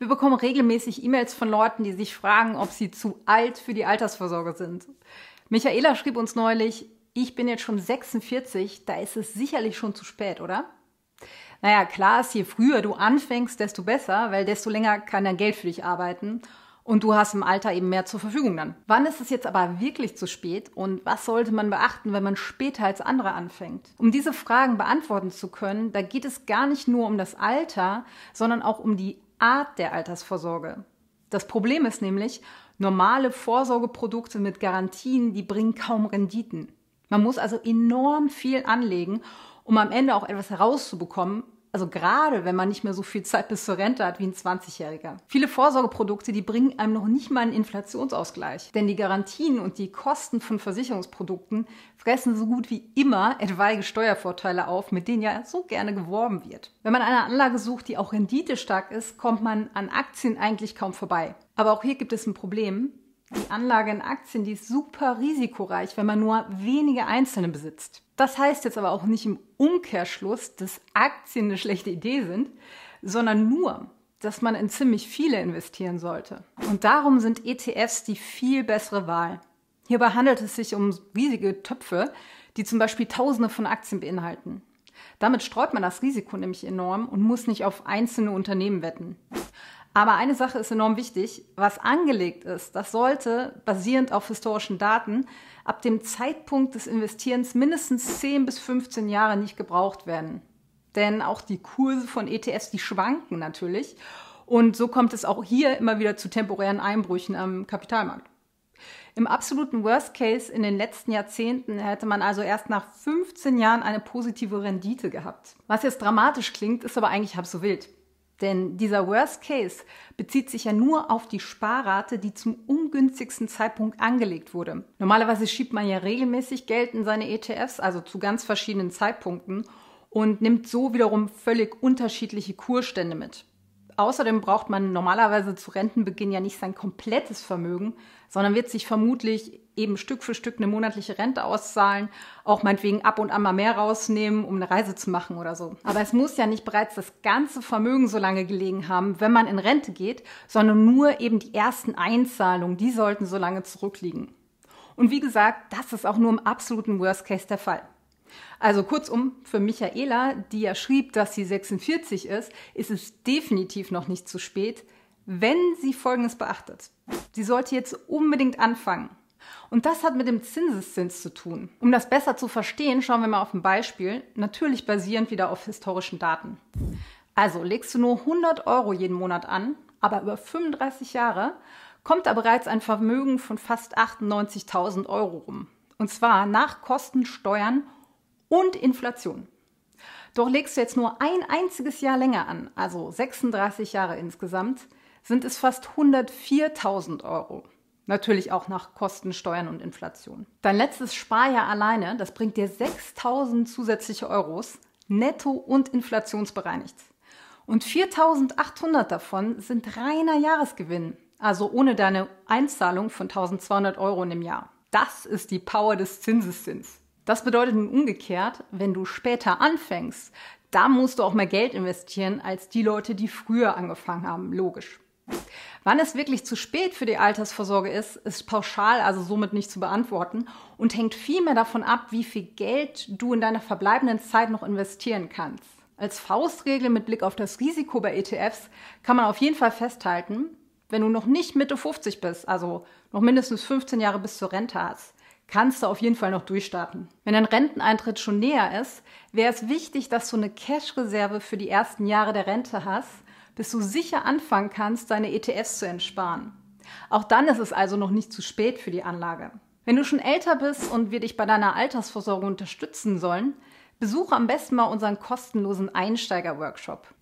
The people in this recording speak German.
Wir bekommen regelmäßig E-Mails von Leuten, die sich fragen, ob sie zu alt für die Altersvorsorge sind. Michaela schrieb uns neulich, ich bin jetzt schon 46, da ist es sicherlich schon zu spät, oder? Naja, klar ist, je früher du anfängst, desto besser, weil desto länger kann dein Geld für dich arbeiten und du hast im Alter eben mehr zur Verfügung dann. Wann ist es jetzt aber wirklich zu spät und was sollte man beachten, wenn man später als andere anfängt? Um diese Fragen beantworten zu können, da geht es gar nicht nur um das Alter, sondern auch um die Art der Altersvorsorge. Das Problem ist nämlich, normale Vorsorgeprodukte mit Garantien, die bringen kaum Renditen. Man muss also enorm viel anlegen, um am Ende auch etwas herauszubekommen, also gerade wenn man nicht mehr so viel Zeit bis zur Rente hat wie ein 20-Jähriger. Viele Vorsorgeprodukte, die bringen einem noch nicht mal einen Inflationsausgleich. Denn die Garantien und die Kosten von Versicherungsprodukten fressen so gut wie immer etwaige Steuervorteile auf, mit denen ja so gerne geworben wird. Wenn man eine Anlage sucht, die auch renditestark ist, kommt man an Aktien eigentlich kaum vorbei. Aber auch hier gibt es ein Problem. Die Anlage in Aktien, die ist super risikoreich, wenn man nur wenige einzelne besitzt. Das heißt jetzt aber auch nicht im Umkehrschluss, dass Aktien eine schlechte Idee sind, sondern nur, dass man in ziemlich viele investieren sollte. Und darum sind ETFs die viel bessere Wahl. Hierbei handelt es sich um riesige Töpfe, die zum Beispiel Tausende von Aktien beinhalten. Damit streut man das Risiko nämlich enorm und muss nicht auf einzelne Unternehmen wetten. Aber eine Sache ist enorm wichtig. Was angelegt ist, das sollte, basierend auf historischen Daten, ab dem Zeitpunkt des Investierens mindestens 10 bis 15 Jahre nicht gebraucht werden. Denn auch die Kurse von ETFs, die schwanken natürlich. Und so kommt es auch hier immer wieder zu temporären Einbrüchen am Kapitalmarkt. Im absoluten Worst Case in den letzten Jahrzehnten hätte man also erst nach 15 Jahren eine positive Rendite gehabt. Was jetzt dramatisch klingt, ist aber eigentlich halb so wild. Denn dieser Worst Case bezieht sich ja nur auf die Sparrate, die zum ungünstigsten Zeitpunkt angelegt wurde. Normalerweise schiebt man ja regelmäßig Geld in seine ETFs, also zu ganz verschiedenen Zeitpunkten, und nimmt so wiederum völlig unterschiedliche Kursstände mit. Außerdem braucht man normalerweise zu Rentenbeginn ja nicht sein komplettes Vermögen, sondern wird sich vermutlich eben Stück für Stück eine monatliche Rente auszahlen, auch meinetwegen ab und an mal mehr rausnehmen, um eine Reise zu machen oder so. Aber es muss ja nicht bereits das ganze Vermögen so lange gelegen haben, wenn man in Rente geht, sondern nur eben die ersten Einzahlungen, die sollten so lange zurückliegen. Und wie gesagt, das ist auch nur im absoluten Worst Case der Fall. Also kurzum, für Michaela, die ja schrieb, dass sie 46 ist, ist es definitiv noch nicht zu spät, wenn sie Folgendes beachtet. Sie sollte jetzt unbedingt anfangen. Und das hat mit dem Zinseszins zu tun. Um das besser zu verstehen, schauen wir mal auf ein Beispiel, natürlich basierend wieder auf historischen Daten. Also legst du nur 100 Euro jeden Monat an, aber über 35 Jahre kommt da bereits ein Vermögen von fast 98.000 Euro rum. Und zwar nach Kosten, Steuern und Inflation. Doch legst du jetzt nur ein einziges Jahr länger an, also 36 Jahre insgesamt, sind es fast 104.000 Euro. Natürlich auch nach Kosten, Steuern und Inflation. Dein letztes Sparjahr alleine, das bringt dir 6.000 zusätzliche Euros, netto und inflationsbereinigt. Und 4.800 davon sind reiner Jahresgewinn, also ohne deine Einzahlung von 1.200 Euro im Jahr. Das ist die Power des Zinseszins. Das bedeutet nun umgekehrt, wenn du später anfängst, da musst du auch mehr Geld investieren als die Leute, die früher angefangen haben, logisch. Wann es wirklich zu spät für die Altersvorsorge ist, ist pauschal also somit nicht zu beantworten und hängt vielmehr davon ab, wie viel Geld du in deiner verbleibenden Zeit noch investieren kannst. Als Faustregel mit Blick auf das Risiko bei ETFs kann man auf jeden Fall festhalten, wenn du noch nicht Mitte 50 bist, also noch mindestens 15 Jahre bis zur Rente hast, kannst du auf jeden Fall noch durchstarten. Wenn dein Renteneintritt schon näher ist, wäre es wichtig, dass du eine Cash-Reserve für die ersten Jahre der Rente hast, bis du sicher anfangen kannst, deine ETFs zu entsparen. Auch dann ist es also noch nicht zu spät für die Anlage. Wenn du schon älter bist und wir dich bei deiner Altersvorsorge unterstützen sollen, besuche am besten mal unseren kostenlosen Einsteiger-Workshop.